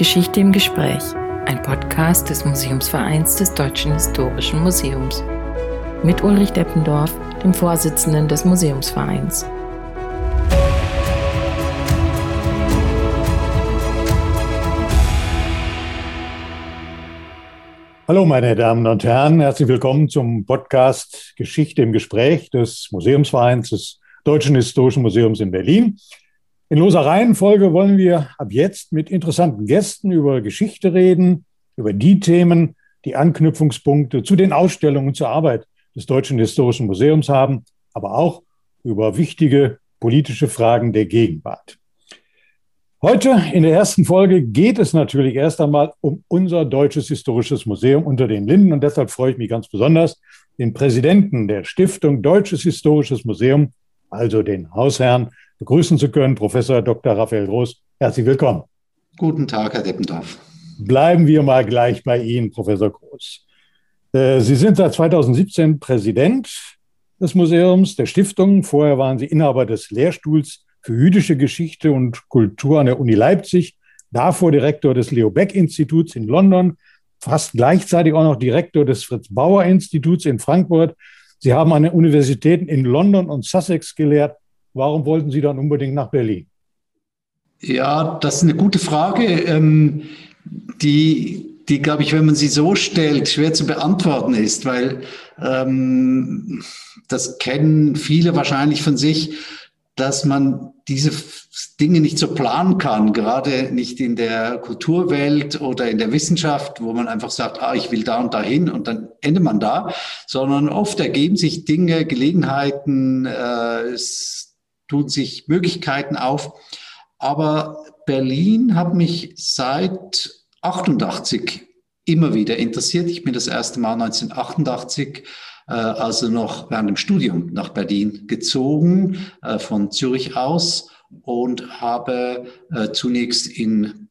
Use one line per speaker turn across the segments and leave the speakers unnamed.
Geschichte im Gespräch, ein Podcast des Museumsvereins des Deutschen Historischen Museums. Mit Ulrich Deppendorf, dem Vorsitzenden des Museumsvereins.
Hallo meine Damen und Herren, herzlich willkommen zum Podcast Geschichte im Gespräch des Museumsvereins des Deutschen Historischen Museums in Berlin. In loser Reihenfolge wollen wir ab jetzt mit interessanten Gästen über Geschichte reden, über die Themen, die Anknüpfungspunkte zu den Ausstellungen zur Arbeit des Deutschen Historischen Museums haben, aber auch über wichtige politische Fragen der Gegenwart. Heute in der ersten Folge geht es natürlich erst einmal um unser Deutsches Historisches Museum unter den Linden und deshalb freue ich mich ganz besonders, den Präsidenten der Stiftung Deutsches Historisches Museum, also den Hausherrn begrüßen zu können, Professor Dr. Raphael Groß. Herzlich willkommen.
Guten Tag, Herr Deppendorf.
Bleiben wir mal gleich bei Ihnen, Professor Groß. Äh, Sie sind seit 2017 Präsident des Museums, der Stiftung. Vorher waren Sie Inhaber des Lehrstuhls für jüdische Geschichte und Kultur an der Uni Leipzig, davor Direktor des Leo Beck Instituts in London, fast gleichzeitig auch noch Direktor des Fritz Bauer Instituts in Frankfurt. Sie haben an den Universitäten in London und Sussex gelehrt. Warum wollten Sie dann unbedingt nach Berlin?
Ja, das ist eine gute Frage, ähm, die, die glaube ich, wenn man sie so stellt, schwer zu beantworten ist, weil ähm, das kennen viele wahrscheinlich von sich, dass man diese Dinge nicht so planen kann, gerade nicht in der Kulturwelt oder in der Wissenschaft, wo man einfach sagt, ah, ich will da und dahin und dann endet man da, sondern oft ergeben sich Dinge, Gelegenheiten, äh, es tun sich Möglichkeiten auf. Aber Berlin hat mich seit 88 immer wieder interessiert. Ich bin das erste Mal 1988 äh, also noch während dem Studium nach Berlin gezogen, äh, von Zürich aus und habe äh, zunächst in,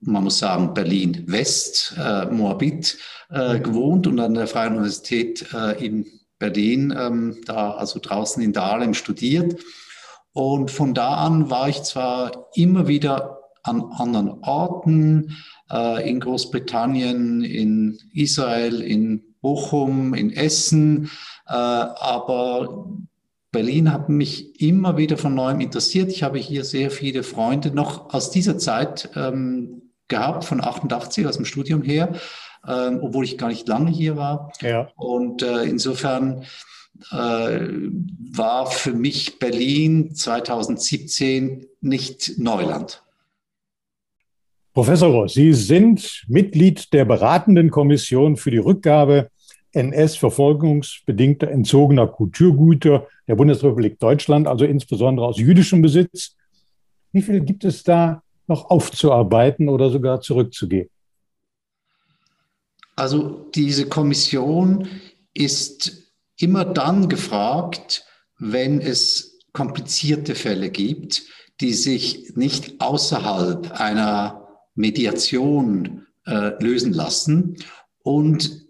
man muss sagen, Berlin West, äh, Moabit, äh, gewohnt und an der Freien Universität äh, in Berlin, ähm, da also draußen in Dahlem studiert. Und von da an war ich zwar immer wieder an anderen Orten, äh, in Großbritannien, in Israel, in Bochum, in Essen, äh, aber Berlin hat mich immer wieder von neuem interessiert. Ich habe hier sehr viele Freunde noch aus dieser Zeit ähm, gehabt, von 88 aus dem Studium her, ähm, obwohl ich gar nicht lange hier war. Ja. Und äh, insofern äh, war für mich Berlin 2017 nicht Neuland.
Professor Ross, Sie sind Mitglied der beratenden Kommission für die Rückgabe NS-verfolgungsbedingter entzogener Kulturgüter der Bundesrepublik Deutschland, also insbesondere aus jüdischem Besitz. Wie viel gibt es da noch aufzuarbeiten oder sogar zurückzugeben?
Also diese Kommission ist immer dann gefragt, wenn es komplizierte Fälle gibt, die sich nicht außerhalb einer Mediation äh, lösen lassen und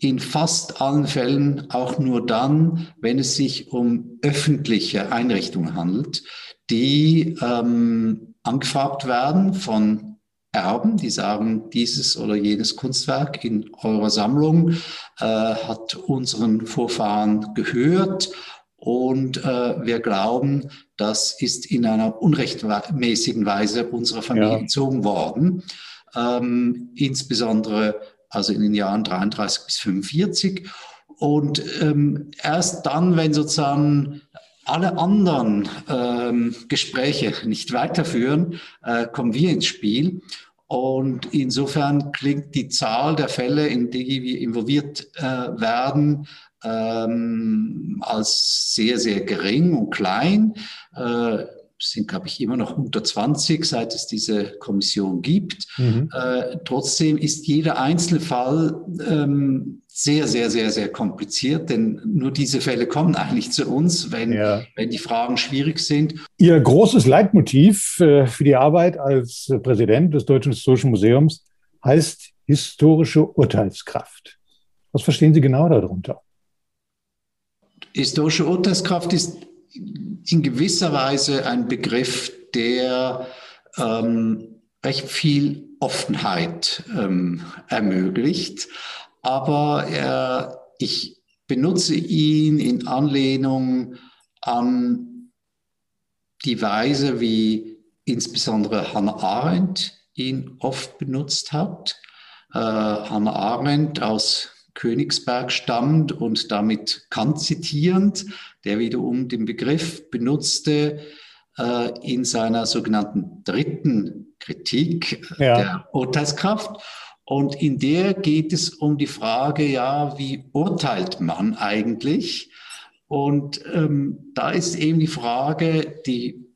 in fast allen Fällen auch nur dann, wenn es sich um öffentliche Einrichtungen handelt, die ähm, angefragt werden von Erben, die sagen, dieses oder jenes Kunstwerk in eurer Sammlung äh, hat unseren Vorfahren gehört und äh, wir glauben, das ist in einer unrechtmäßigen Weise unserer Familie ja. entzogen worden. Ähm, insbesondere also in den Jahren 33 bis 45. Und ähm, erst dann, wenn sozusagen alle anderen ähm, Gespräche nicht weiterführen, äh, kommen wir ins Spiel. Und insofern klingt die Zahl der Fälle, in die wir involviert äh, werden, ähm, als sehr, sehr gering und klein. Äh, sind, glaube ich, immer noch unter 20, seit es diese Kommission gibt. Mhm. Äh, trotzdem ist jeder einzelne Fall ähm, sehr, sehr, sehr, sehr kompliziert, denn nur diese Fälle kommen eigentlich zu uns, wenn, ja. wenn die Fragen schwierig sind.
Ihr großes Leitmotiv äh, für die Arbeit als Präsident des Deutschen Historischen Museums heißt historische Urteilskraft. Was verstehen Sie genau darunter?
Historische Urteilskraft ist in gewisser Weise ein Begriff, der ähm, recht viel Offenheit ähm, ermöglicht. Aber er, ich benutze ihn in Anlehnung an die Weise, wie insbesondere Hannah Arendt ihn oft benutzt hat. Äh, Hannah Arendt aus Königsberg stammt und damit Kant zitierend, der wiederum den Begriff benutzte äh, in seiner sogenannten dritten Kritik ja. der Urteilskraft. Und in der geht es um die Frage, ja, wie urteilt man eigentlich? Und ähm, da ist eben die Frage, die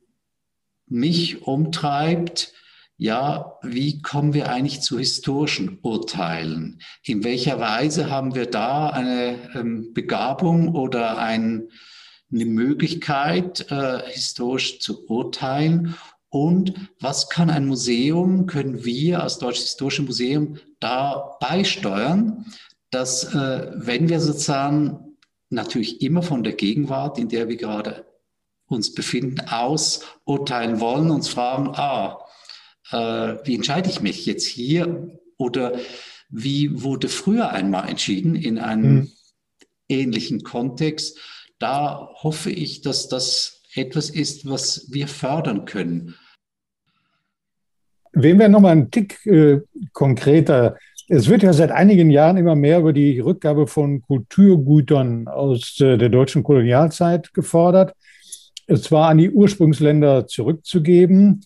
mich umtreibt, ja, wie kommen wir eigentlich zu historischen Urteilen? In welcher Weise haben wir da eine ähm, Begabung oder ein, eine Möglichkeit, äh, historisch zu urteilen? Und was kann ein Museum, können wir als Deutsches Historisches Museum da beisteuern, dass, äh, wenn wir sozusagen natürlich immer von der Gegenwart, in der wir gerade uns befinden, aus urteilen wollen, uns fragen, ah, äh, wie entscheide ich mich jetzt hier oder wie wurde früher einmal entschieden in einem mhm. ähnlichen Kontext. Da hoffe ich, dass das etwas ist, was wir fördern können.
Wenn wir nochmal einen Tick äh, konkreter, es wird ja seit einigen Jahren immer mehr über die Rückgabe von Kulturgütern aus äh, der deutschen Kolonialzeit gefordert, es zwar an die Ursprungsländer zurückzugeben,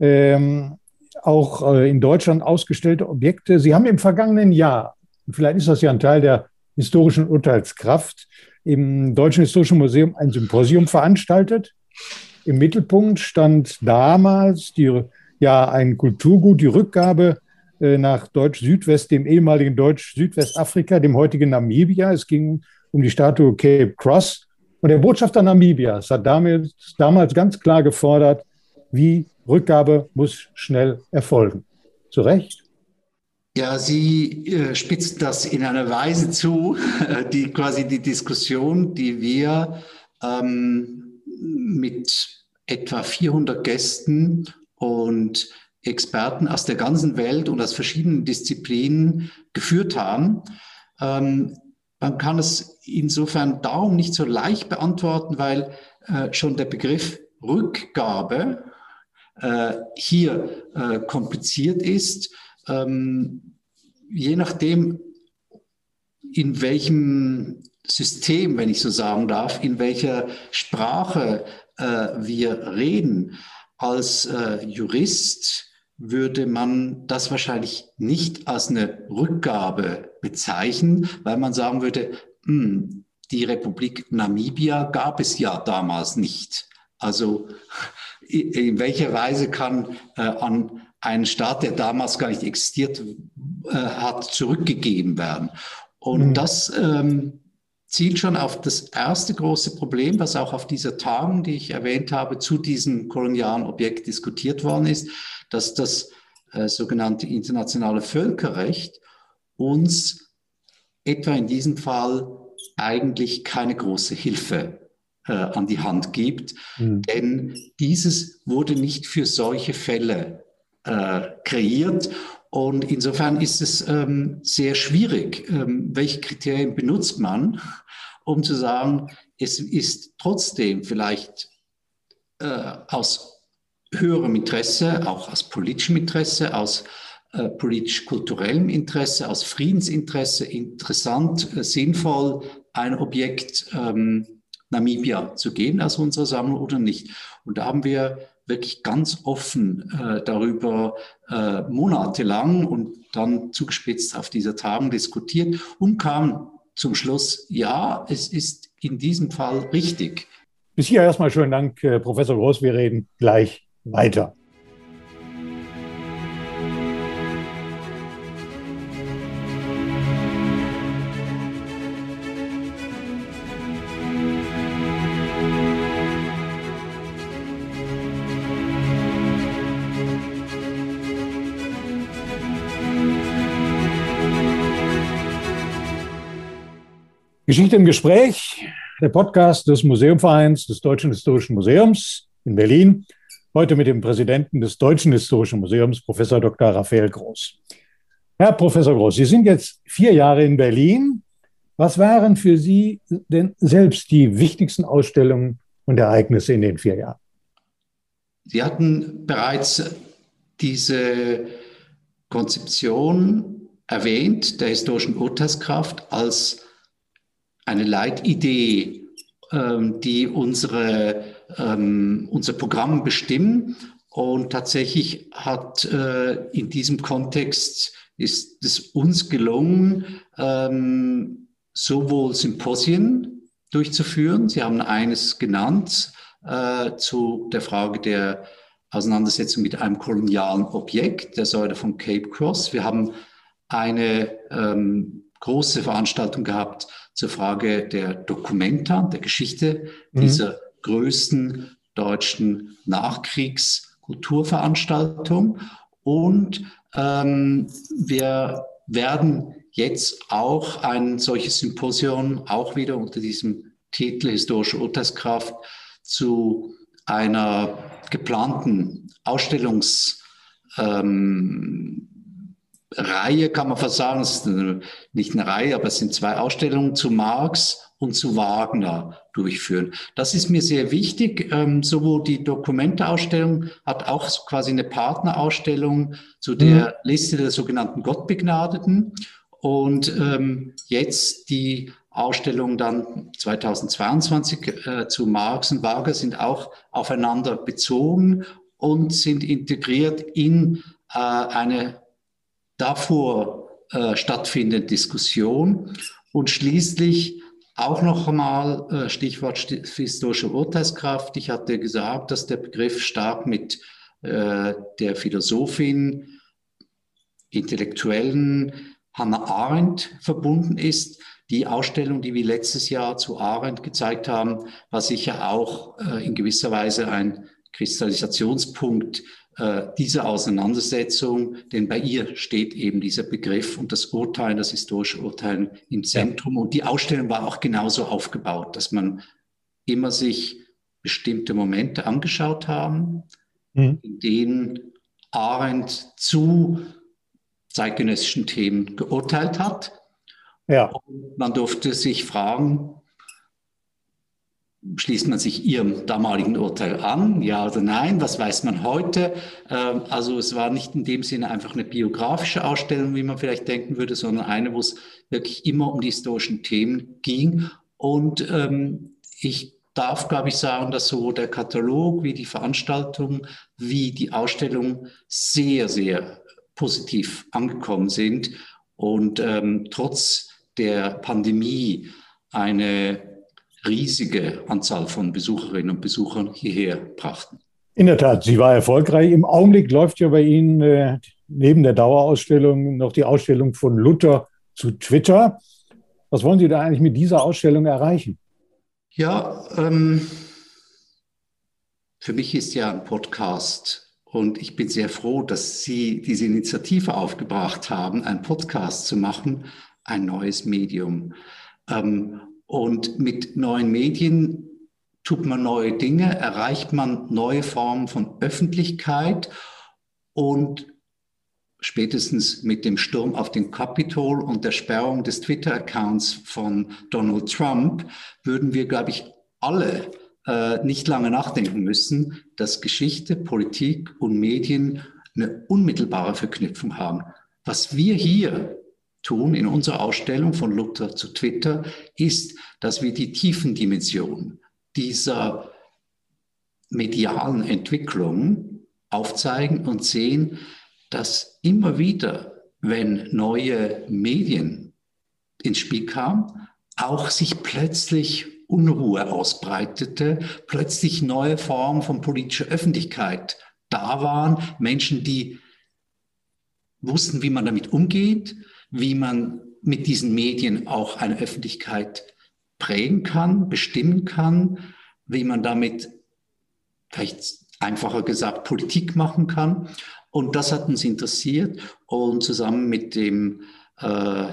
ähm, auch äh, in Deutschland ausgestellte Objekte. Sie haben im vergangenen Jahr, vielleicht ist das ja ein Teil der historischen Urteilskraft, im Deutschen Historischen Museum ein Symposium veranstaltet. Im Mittelpunkt stand damals die, ja, ein Kulturgut, die Rückgabe äh, nach Deutsch-Südwest, dem ehemaligen Deutsch-Südwestafrika, dem heutigen Namibia. Es ging um die Statue Cape Cross. Und der Botschafter Namibias hat damals, damals ganz klar gefordert, wie Rückgabe muss schnell erfolgen. Zu Recht?
Ja, Sie äh, spitzt das in einer Weise zu, die quasi die Diskussion, die wir ähm, mit etwa 400 Gästen und Experten aus der ganzen Welt und aus verschiedenen Disziplinen geführt haben. Ähm, man kann es insofern darum nicht so leicht beantworten, weil äh, schon der Begriff Rückgabe hier äh, kompliziert ist. Ähm, je nachdem, in welchem System, wenn ich so sagen darf, in welcher Sprache äh, wir reden, als äh, Jurist würde man das wahrscheinlich nicht als eine Rückgabe bezeichnen, weil man sagen würde, hm, die Republik Namibia gab es ja damals nicht. Also in welcher Weise kann äh, an einen Staat, der damals gar nicht existiert äh, hat, zurückgegeben werden. Und mhm. das ähm, zielt schon auf das erste große Problem, was auch auf dieser Tagung, die ich erwähnt habe, zu diesem kolonialen Objekt diskutiert worden ist, dass das äh, sogenannte internationale Völkerrecht uns etwa in diesem Fall eigentlich keine große Hilfe äh, an die Hand gibt. Mhm. Denn dieses wurde nicht für solche Fälle äh, kreiert. Und insofern ist es ähm, sehr schwierig, ähm, welche Kriterien benutzt man, um zu sagen, es ist trotzdem vielleicht äh, aus höherem Interesse, auch aus politischem Interesse, aus äh, politisch-kulturellem Interesse, aus Friedensinteresse interessant, äh, sinnvoll, ein Objekt ähm, Namibia zu geben aus unserer Sammlung oder nicht. Und da haben wir wirklich ganz offen äh, darüber äh, monatelang und dann zugespitzt auf dieser Tagung diskutiert und kam zum Schluss, ja, es ist in diesem Fall richtig.
Bis hier erstmal schönen Dank, äh, Professor Groß. Wir reden gleich weiter. Geschichte im Gespräch, der Podcast des Museumvereins des Deutschen Historischen Museums in Berlin. Heute mit dem Präsidenten des Deutschen Historischen Museums, Professor Dr. Raphael Groß. Herr Professor Groß, Sie sind jetzt vier Jahre in Berlin. Was waren für Sie denn selbst die wichtigsten Ausstellungen und Ereignisse in den vier Jahren?
Sie hatten bereits diese Konzeption erwähnt, der historischen Urteilskraft, als eine Leitidee, ähm, die unsere, ähm, unser Programm bestimmen. Und tatsächlich hat äh, in diesem Kontext ist es uns gelungen, ähm, sowohl Symposien durchzuführen. Sie haben eines genannt äh, zu der Frage der Auseinandersetzung mit einem kolonialen Objekt, der Säule von Cape Cross. Wir haben eine ähm, große Veranstaltung gehabt zur Frage der Dokumenta, der Geschichte mhm. dieser größten deutschen Nachkriegskulturveranstaltung. Und ähm, wir werden jetzt auch ein solches Symposium, auch wieder unter diesem Titel Historische Urteilskraft, zu einer geplanten Ausstellungsreihe, ähm, kann man fast sagen, es ist nicht eine Reihe, aber es sind zwei Ausstellungen zu Marx und zu Wagner durchführen. Das ist mir sehr wichtig. Ähm, sowohl die Dokumenteausstellung hat auch quasi eine Partnerausstellung zu der mhm. Liste der sogenannten Gottbegnadeten. Und ähm, jetzt die Ausstellung dann 2022 äh, zu Marx und Wagner sind auch aufeinander bezogen und sind integriert in äh, eine davor äh, stattfindende Diskussion. Und schließlich auch noch einmal äh, Stichwort historische Urteilskraft. Ich hatte gesagt, dass der Begriff stark mit äh, der Philosophin, Intellektuellen Hannah Arendt verbunden ist. Die Ausstellung, die wir letztes Jahr zu Arendt gezeigt haben, war sicher auch äh, in gewisser Weise ein Kristallisationspunkt diese Auseinandersetzung, denn bei ihr steht eben dieser Begriff und das Urteilen, das historische Urteilen im Zentrum. Und die Ausstellung war auch genauso aufgebaut, dass man immer sich bestimmte Momente angeschaut haben, mhm. in denen Arendt zu zeitgenössischen Themen geurteilt hat. Ja. Und man durfte sich fragen, schließt man sich ihrem damaligen Urteil an, ja oder nein, was weiß man heute? Ähm, also es war nicht in dem Sinne einfach eine biografische Ausstellung, wie man vielleicht denken würde, sondern eine, wo es wirklich immer um die historischen Themen ging. Und ähm, ich darf, glaube ich, sagen, dass sowohl der Katalog wie die Veranstaltung wie die Ausstellung sehr, sehr positiv angekommen sind und ähm, trotz der Pandemie eine riesige Anzahl von Besucherinnen und Besuchern hierher brachten.
In der Tat, sie war erfolgreich. Im Augenblick läuft ja bei Ihnen äh, neben der Dauerausstellung noch die Ausstellung von Luther zu Twitter. Was wollen Sie da eigentlich mit dieser Ausstellung erreichen?
Ja, ähm, für mich ist ja ein Podcast und ich bin sehr froh, dass Sie diese Initiative aufgebracht haben, einen Podcast zu machen, ein neues Medium. Ähm, und mit neuen Medien tut man neue Dinge, erreicht man neue Formen von Öffentlichkeit und spätestens mit dem Sturm auf den Capitol und der Sperrung des Twitter-Accounts von Donald Trump würden wir, glaube ich, alle äh, nicht lange nachdenken müssen, dass Geschichte, Politik und Medien eine unmittelbare Verknüpfung haben. Was wir hier tun in unserer Ausstellung von Luther zu Twitter, ist, dass wir die Tiefendimension dieser medialen Entwicklung aufzeigen und sehen, dass immer wieder, wenn neue Medien ins Spiel kamen, auch sich plötzlich Unruhe ausbreitete, plötzlich neue Formen von politischer Öffentlichkeit da waren, Menschen, die wussten, wie man damit umgeht, wie man mit diesen Medien auch eine Öffentlichkeit prägen kann, bestimmen kann, wie man damit vielleicht einfacher gesagt Politik machen kann. Und das hat uns interessiert und zusammen mit dem äh,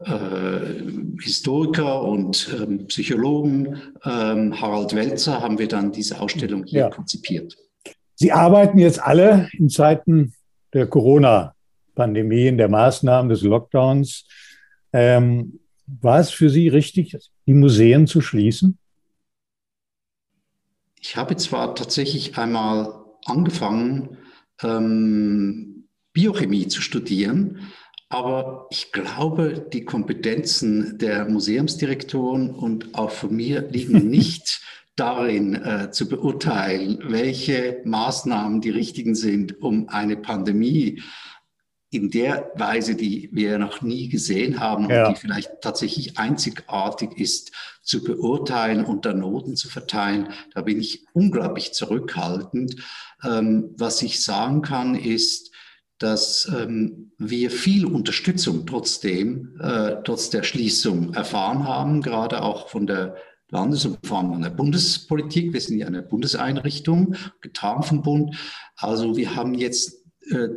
äh, Historiker und ähm, Psychologen ähm, Harald Welzer haben wir dann diese Ausstellung hier ja. konzipiert.
Sie arbeiten jetzt alle in Zeiten der Corona-Pandemie, in der Maßnahmen des Lockdowns. Ähm, war es für Sie richtig, die Museen zu schließen?
Ich habe zwar tatsächlich einmal angefangen, ähm, Biochemie zu studieren, aber ich glaube, die Kompetenzen der Museumsdirektoren und auch von mir liegen nicht darin äh, zu beurteilen, welche Maßnahmen die richtigen sind, um eine Pandemie in der Weise, die wir noch nie gesehen haben ja. und die vielleicht tatsächlich einzigartig ist, zu beurteilen und dann Noten zu verteilen. Da bin ich unglaublich zurückhaltend. Ähm, was ich sagen kann, ist, dass ähm, wir viel Unterstützung trotzdem, äh, trotz der Schließung erfahren haben, gerade auch von der Landes- und vor allem an der Bundespolitik. Wir sind ja eine Bundeseinrichtung, getragen vom Bund. Also wir haben jetzt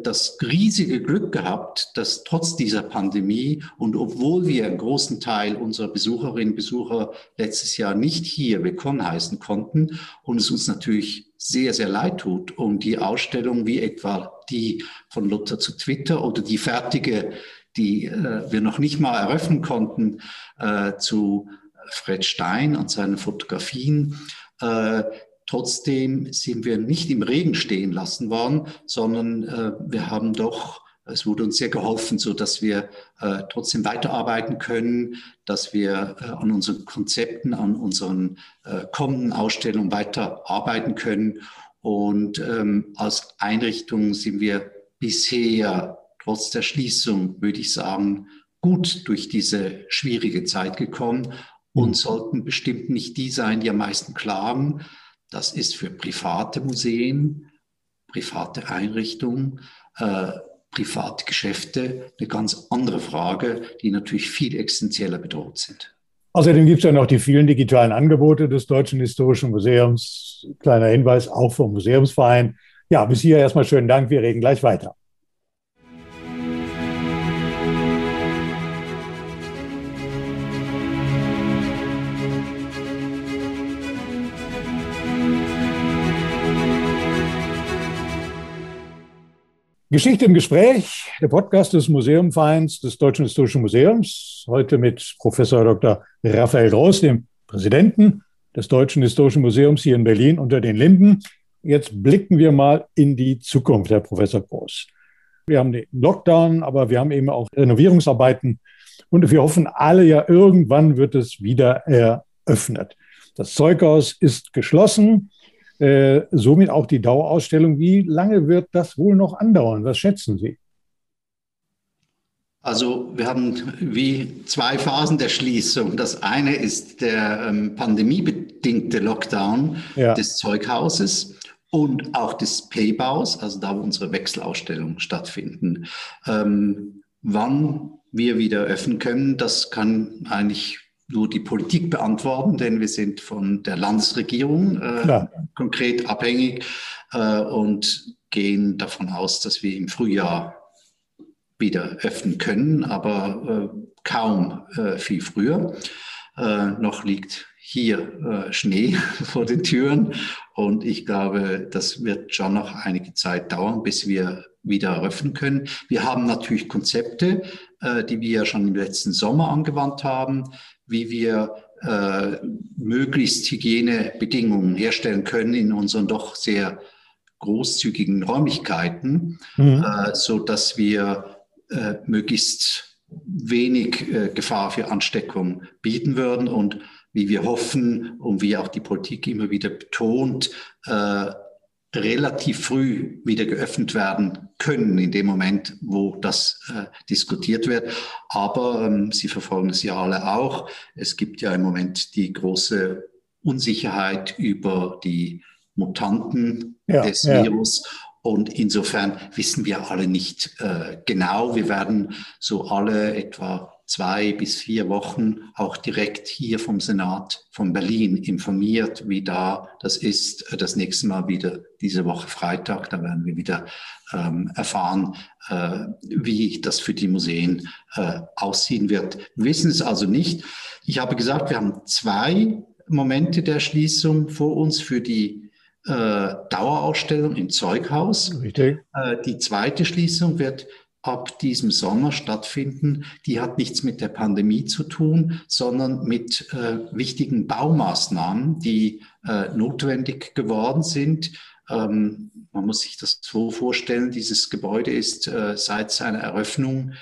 das riesige Glück gehabt, dass trotz dieser Pandemie und obwohl wir einen großen Teil unserer Besucherinnen und Besucher letztes Jahr nicht hier willkommen heißen konnten und es uns natürlich sehr, sehr leid tut um die Ausstellung wie etwa die von Luther zu Twitter oder die fertige, die äh, wir noch nicht mal eröffnen konnten, äh, zu Fred Stein und seinen Fotografien. Äh, Trotzdem sind wir nicht im Regen stehen lassen worden, sondern äh, wir haben doch, es wurde uns sehr geholfen, so dass wir äh, trotzdem weiterarbeiten können, dass wir äh, an unseren Konzepten, an unseren äh, kommenden Ausstellungen weiterarbeiten können. Und ähm, als Einrichtung sind wir bisher trotz der Schließung, würde ich sagen, gut durch diese schwierige Zeit gekommen und mhm. sollten bestimmt nicht die sein, die am meisten klagen, das ist für private Museen, private Einrichtungen, äh, private Geschäfte eine ganz andere Frage, die natürlich viel existenzieller bedroht sind.
Außerdem gibt es ja noch die vielen digitalen Angebote des Deutschen Historischen Museums. Kleiner Hinweis auch vom Museumsverein. Ja, bis hier erstmal schönen Dank. Wir reden gleich weiter. Geschichte im Gespräch, der Podcast des Museumvereins des Deutschen Historischen Museums. Heute mit Professor Dr. Raphael Groß, dem Präsidenten des Deutschen Historischen Museums hier in Berlin unter den Linden. Jetzt blicken wir mal in die Zukunft, Herr Professor Groß. Wir haben den Lockdown, aber wir haben eben auch Renovierungsarbeiten und wir hoffen alle ja, irgendwann wird es wieder eröffnet. Das Zeughaus ist geschlossen. Äh, somit auch die Dauerausstellung. Wie lange wird das wohl noch andauern? Was schätzen Sie?
Also wir haben wie zwei Phasen der Schließung. Das eine ist der ähm, pandemiebedingte Lockdown ja. des Zeughauses und auch des Paybaus, also da, wo unsere Wechselausstellungen stattfinden. Ähm, wann wir wieder öffnen können, das kann eigentlich nur die Politik beantworten, denn wir sind von der Landesregierung äh, konkret abhängig äh, und gehen davon aus, dass wir im Frühjahr wieder öffnen können, aber äh, kaum äh, viel früher. Äh, noch liegt hier äh, Schnee vor den Türen und ich glaube, das wird schon noch einige Zeit dauern, bis wir wieder eröffnen können. Wir haben natürlich Konzepte, die wir ja schon im letzten Sommer angewandt haben wie wir äh, möglichst Hygienebedingungen herstellen können in unseren doch sehr großzügigen Räumlichkeiten, mhm. äh, so dass wir äh, möglichst wenig äh, Gefahr für Ansteckung bieten würden und wie wir hoffen und wie auch die Politik immer wieder betont, äh, relativ früh wieder geöffnet werden können in dem Moment, wo das äh, diskutiert wird. Aber ähm, Sie verfolgen es ja alle auch. Es gibt ja im Moment die große Unsicherheit über die Mutanten ja, des ja. Virus. Und insofern wissen wir alle nicht äh, genau. Wir werden so alle etwa zwei bis vier Wochen auch direkt hier vom Senat von Berlin informiert, wie da das ist. Das nächste Mal wieder diese Woche Freitag, da werden wir wieder ähm, erfahren, äh, wie das für die Museen äh, aussehen wird. Wir wissen es also nicht. Ich habe gesagt, wir haben zwei Momente der Schließung vor uns für die äh, Dauerausstellung im Zeughaus. Richtig. Äh, die zweite Schließung wird ab diesem Sommer stattfinden. Die hat nichts mit der Pandemie zu tun, sondern mit äh, wichtigen Baumaßnahmen, die äh, notwendig geworden sind. Ähm, man muss sich das so vorstellen, dieses Gebäude ist äh, seit seiner Eröffnung,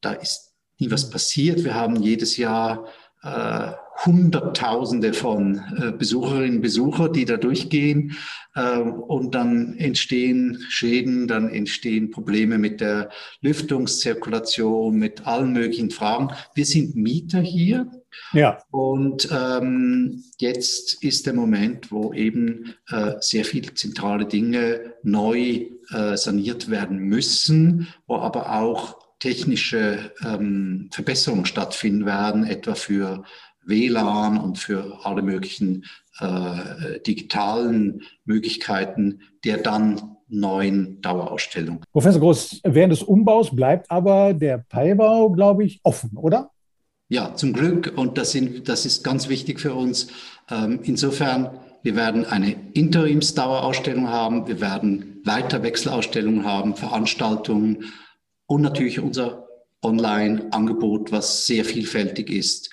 da ist nie was passiert. Wir haben jedes Jahr äh, Hunderttausende von äh, Besucherinnen und Besuchern, die da durchgehen. Äh, und dann entstehen Schäden, dann entstehen Probleme mit der Lüftungszirkulation, mit allen möglichen Fragen. Wir sind Mieter hier. Ja. Und ähm, jetzt ist der Moment, wo eben äh, sehr viele zentrale Dinge neu äh, saniert werden müssen, wo aber auch technische ähm, Verbesserungen stattfinden werden, etwa für WLAN und für alle möglichen äh, digitalen Möglichkeiten der dann neuen Dauerausstellung.
Professor Groß, während des Umbaus bleibt aber der Peilbau, glaube ich, offen, oder?
Ja, zum Glück. Und das, sind, das ist ganz wichtig für uns. Ähm, insofern, wir werden eine Interimsdauerausstellung haben, wir werden weiter Wechselausstellungen haben, Veranstaltungen und natürlich unser Online-Angebot, was sehr vielfältig ist.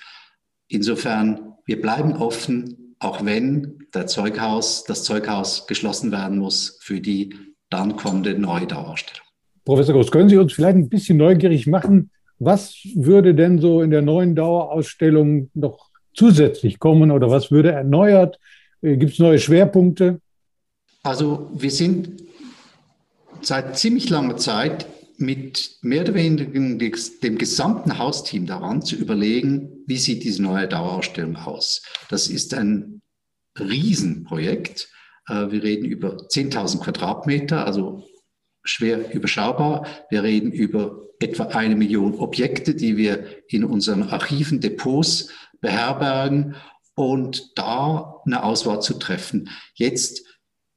Insofern, wir bleiben offen, auch wenn der Zeughaus, das Zeughaus geschlossen werden muss für die dann kommende neue Dauerausstellung.
Professor Groß, können Sie uns vielleicht ein bisschen neugierig machen? Was würde denn so in der neuen Dauerausstellung noch zusätzlich kommen oder was würde erneuert? Äh, Gibt es neue Schwerpunkte?
Also wir sind seit ziemlich langer Zeit mit mehr oder weniger dem gesamten Hausteam daran zu überlegen, wie sieht diese neue Dauerausstellung aus. Das ist ein Riesenprojekt. Äh, wir reden über 10.000 Quadratmeter, also schwer überschaubar. Wir reden über etwa eine Million Objekte, die wir in unseren Archiven, Depots beherbergen und da eine Auswahl zu treffen. Jetzt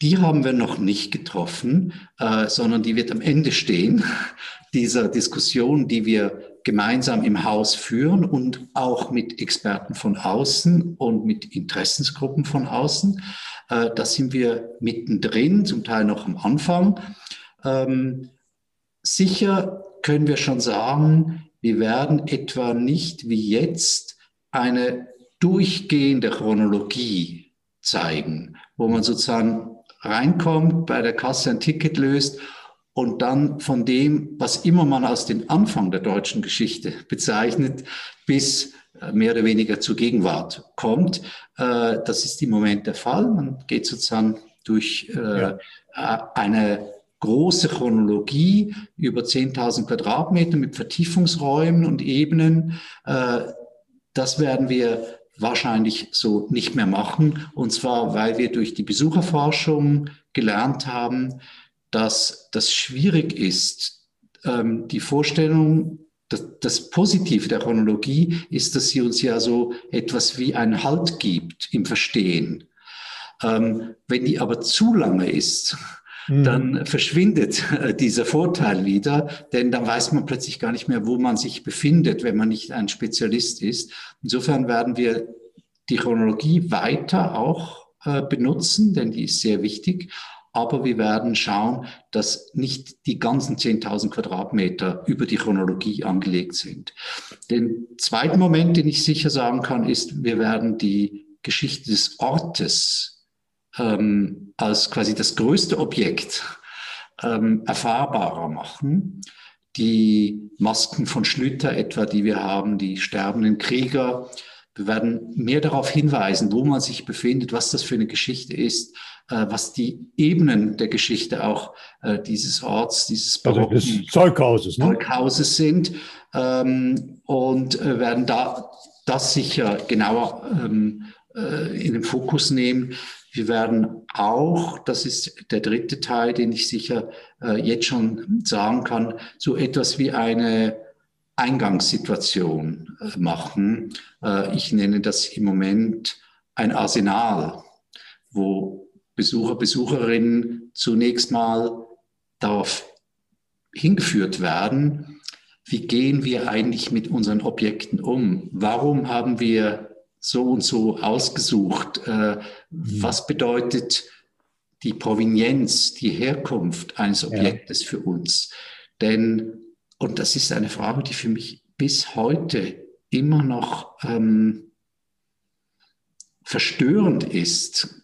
die haben wir noch nicht getroffen, äh, sondern die wird am Ende stehen, dieser Diskussion, die wir gemeinsam im Haus führen und auch mit Experten von außen und mit Interessensgruppen von außen. Äh, da sind wir mittendrin, zum Teil noch am Anfang. Ähm, sicher können wir schon sagen, wir werden etwa nicht wie jetzt eine durchgehende Chronologie zeigen, wo man sozusagen reinkommt, bei der Kasse ein Ticket löst und dann von dem, was immer man aus dem Anfang der deutschen Geschichte bezeichnet, bis äh, mehr oder weniger zur Gegenwart kommt. Äh, das ist im Moment der Fall. Man geht sozusagen durch äh, eine große Chronologie über 10.000 Quadratmeter mit Vertiefungsräumen und Ebenen. Das werden wir wahrscheinlich so nicht mehr machen. Und zwar, weil wir durch die Besucherforschung gelernt haben, dass das schwierig ist. Ähm, die Vorstellung, das, das Positive der Chronologie ist, dass sie uns ja so etwas wie einen Halt gibt im Verstehen. Ähm, wenn die aber zu lange ist, mhm. dann verschwindet äh, dieser Vorteil wieder, denn dann weiß man plötzlich gar nicht mehr, wo man sich befindet, wenn man nicht ein Spezialist ist. Insofern werden wir die Chronologie weiter auch äh, benutzen, denn die ist sehr wichtig. Aber wir werden schauen, dass nicht die ganzen 10.000 Quadratmeter über die Chronologie angelegt sind. Den zweiten Moment, den ich sicher sagen kann, ist, wir werden die Geschichte des Ortes ähm, als quasi das größte Objekt ähm, erfahrbarer machen. Die Masken von Schlüter etwa, die wir haben, die sterbenden Krieger. Wir werden mehr darauf hinweisen, wo man sich befindet, was das für eine Geschichte ist, äh, was die Ebenen der Geschichte auch äh, dieses Orts, dieses
barocken also Zeughauses,
ne? Zeughauses sind ähm, und äh, werden da das sicher genauer ähm, äh, in den Fokus nehmen. Wir werden auch, das ist der dritte Teil, den ich sicher äh, jetzt schon sagen kann, so etwas wie eine Eingangssituation äh, machen. Äh, ich nenne das im Moment ein Arsenal, wo Besucher, Besucherinnen zunächst mal darauf hingeführt werden, wie gehen wir eigentlich mit unseren Objekten um? Warum haben wir so und so ausgesucht? Äh, was bedeutet die Provenienz, die Herkunft eines Objektes ja. für uns? Denn und das ist eine Frage, die für mich bis heute immer noch ähm, verstörend ist.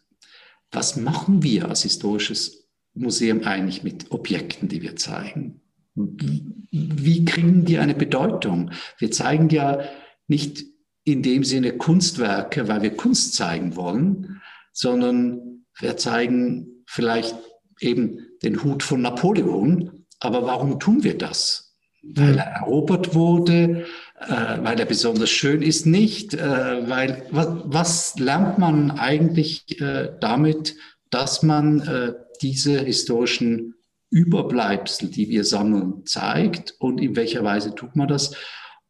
Was machen wir als historisches Museum eigentlich mit Objekten, die wir zeigen? Wie kriegen die eine Bedeutung? Wir zeigen ja nicht in dem Sinne Kunstwerke, weil wir Kunst zeigen wollen, sondern wir zeigen vielleicht eben den Hut von Napoleon. Aber warum tun wir das? weil er erobert wurde, äh, weil er besonders schön ist, nicht, äh, weil was, was, lernt man eigentlich äh, damit, dass man äh, diese historischen Überbleibsel, die wir sammeln, zeigt und in welcher Weise tut man das?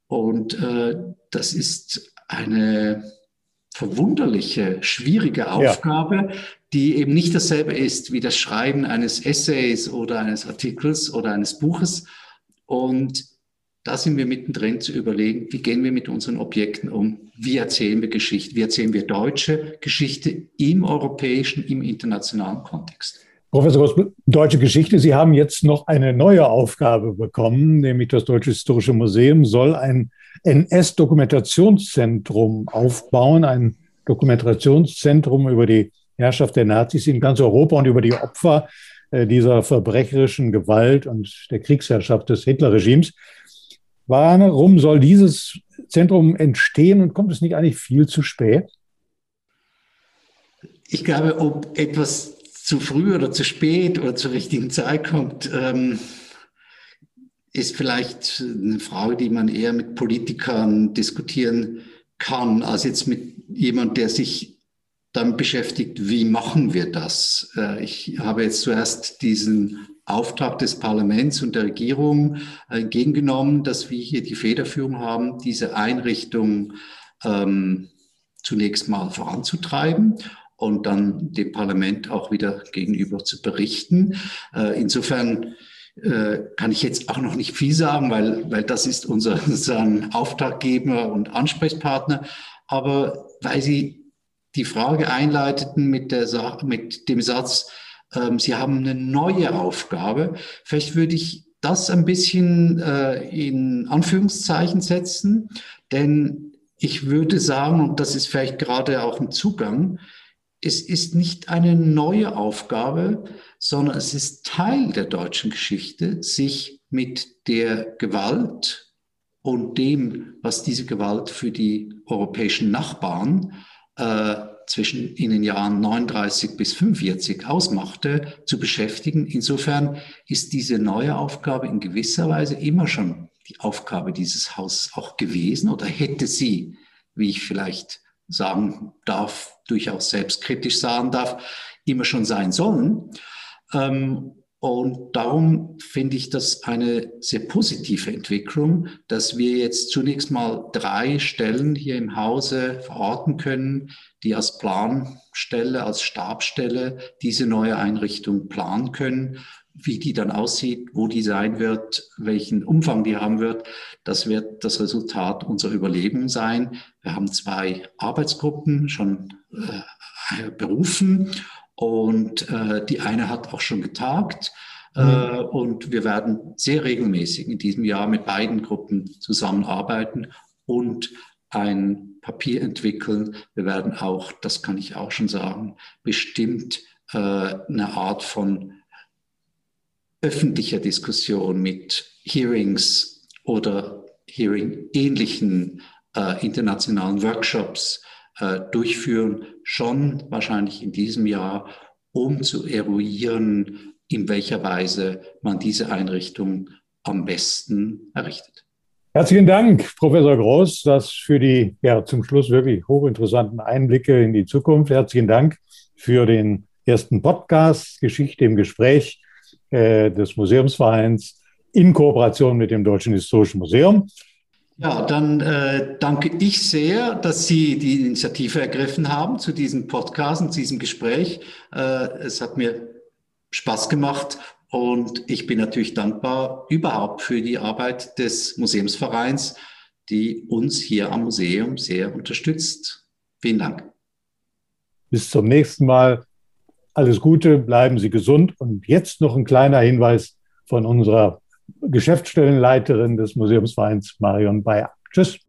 Und äh, das ist eine verwunderliche, schwierige Aufgabe, ja. die eben nicht dasselbe ist wie das Schreiben eines Essays oder eines Artikels oder eines Buches, und da sind wir mittendrin zu überlegen, wie gehen wir mit unseren Objekten um? Wie erzählen wir Geschichte? Wie erzählen wir deutsche Geschichte im europäischen, im internationalen Kontext?
Professor Groß, deutsche Geschichte. Sie haben jetzt noch eine neue Aufgabe bekommen, nämlich das Deutsche Historische Museum soll ein NS-Dokumentationszentrum aufbauen, ein Dokumentationszentrum über die Herrschaft der Nazis in ganz Europa und über die Opfer äh, dieser verbrecherischen Gewalt und der Kriegsherrschaft des Hitlerregimes. Warum soll dieses Zentrum entstehen und kommt es nicht eigentlich viel zu spät?
Ich glaube, ob etwas zu früh oder zu spät oder zur richtigen Zeit kommt, ähm, ist vielleicht eine Frage, die man eher mit Politikern diskutieren kann, als jetzt mit jemand, der sich damit beschäftigt, wie machen wir das? Äh, ich habe jetzt zuerst diesen Auftrag des Parlaments und der Regierung äh, entgegengenommen, dass wir hier die Federführung haben, diese Einrichtung ähm, zunächst mal voranzutreiben und dann dem Parlament auch wieder gegenüber zu berichten. Äh, insofern äh, kann ich jetzt auch noch nicht viel sagen, weil, weil das ist unser, unser Auftraggeber und Ansprechpartner. Aber weil Sie die Frage einleiteten mit, der, mit dem Satz, ähm, Sie haben eine neue Aufgabe. Vielleicht würde ich das ein bisschen äh, in Anführungszeichen setzen, denn ich würde sagen, und das ist vielleicht gerade auch ein Zugang, es ist nicht eine neue Aufgabe, sondern es ist Teil der deutschen Geschichte, sich mit der Gewalt und dem, was diese Gewalt für die europäischen Nachbarn äh, zwischen in den Jahren 39 bis 45 ausmachte, zu beschäftigen. Insofern ist diese neue Aufgabe in gewisser Weise immer schon die Aufgabe dieses Hauses auch gewesen oder hätte sie, wie ich vielleicht sagen darf, durchaus selbstkritisch sagen darf, immer schon sein sollen. Ähm, und darum finde ich das eine sehr positive Entwicklung, dass wir jetzt zunächst mal drei Stellen hier im Hause verorten können, die als Planstelle, als Stabstelle diese neue Einrichtung planen können. Wie die dann aussieht, wo die sein wird, welchen Umfang die haben wird, das wird das Resultat unserer Überlegungen sein. Wir haben zwei Arbeitsgruppen schon äh, berufen und äh, die eine hat auch schon getagt. Äh, mhm. und wir werden sehr regelmäßig in diesem Jahr mit beiden Gruppen zusammenarbeiten und ein Papier entwickeln. Wir werden auch, das kann ich auch schon sagen, bestimmt äh, eine Art von öffentlicher Diskussion mit Hearings oder Hearing-ähnlichen äh, internationalen Workshops äh, durchführen, schon wahrscheinlich in diesem Jahr, um zu eruieren, in welcher Weise man diese Einrichtung am besten errichtet.
Herzlichen Dank, Professor Groß, das für die ja zum Schluss wirklich hochinteressanten Einblicke in die Zukunft. Herzlichen Dank für den ersten Podcast Geschichte im Gespräch äh, des Museumsvereins in Kooperation mit dem Deutschen Historischen Museum.
Ja, dann äh, danke ich sehr, dass Sie die Initiative ergriffen haben zu diesem Podcast und zu diesem Gespräch. Äh, es hat mir Spaß gemacht und ich bin natürlich dankbar überhaupt für die Arbeit des Museumsvereins, die uns hier am Museum sehr unterstützt. Vielen Dank.
Bis zum nächsten Mal. Alles Gute, bleiben Sie gesund. Und jetzt noch ein kleiner Hinweis von unserer Geschäftsstellenleiterin des Museumsvereins Marion Bayer. Tschüss.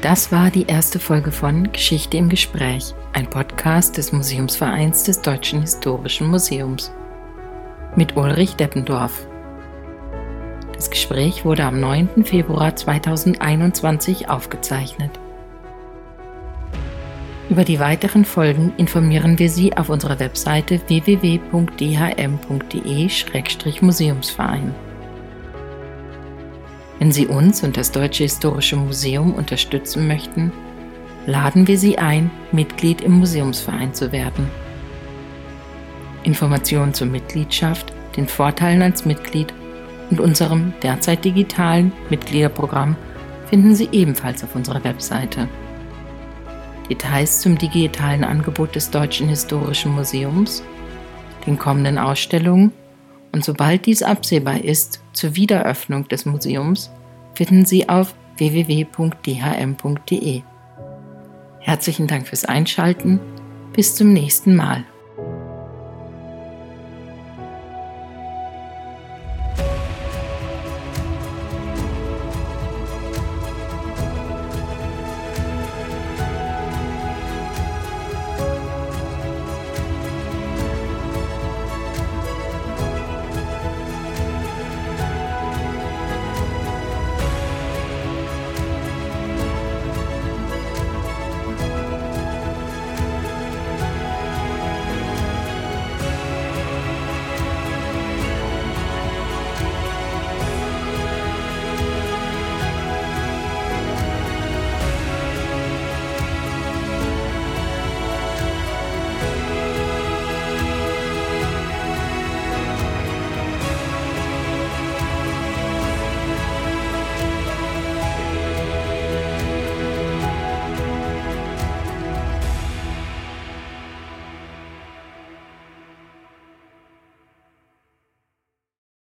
Das war die erste Folge von Geschichte im Gespräch, ein Podcast des Museumsvereins des Deutschen Historischen Museums mit Ulrich Deppendorf. Das Gespräch wurde am 9. Februar 2021 aufgezeichnet. Über die weiteren Folgen informieren wir Sie auf unserer Webseite www.dhm.de-museumsverein. Wenn Sie uns und das Deutsche Historische Museum unterstützen möchten, laden wir Sie ein, Mitglied im Museumsverein zu werden. Informationen zur Mitgliedschaft, den Vorteilen als Mitglied und unserem derzeit digitalen Mitgliederprogramm finden Sie ebenfalls auf unserer Webseite. Details zum digitalen Angebot des Deutschen Historischen Museums, den kommenden Ausstellungen und sobald dies absehbar ist, zur Wiederöffnung des Museums finden Sie auf www.dhm.de. Herzlichen Dank fürs Einschalten. Bis zum nächsten Mal.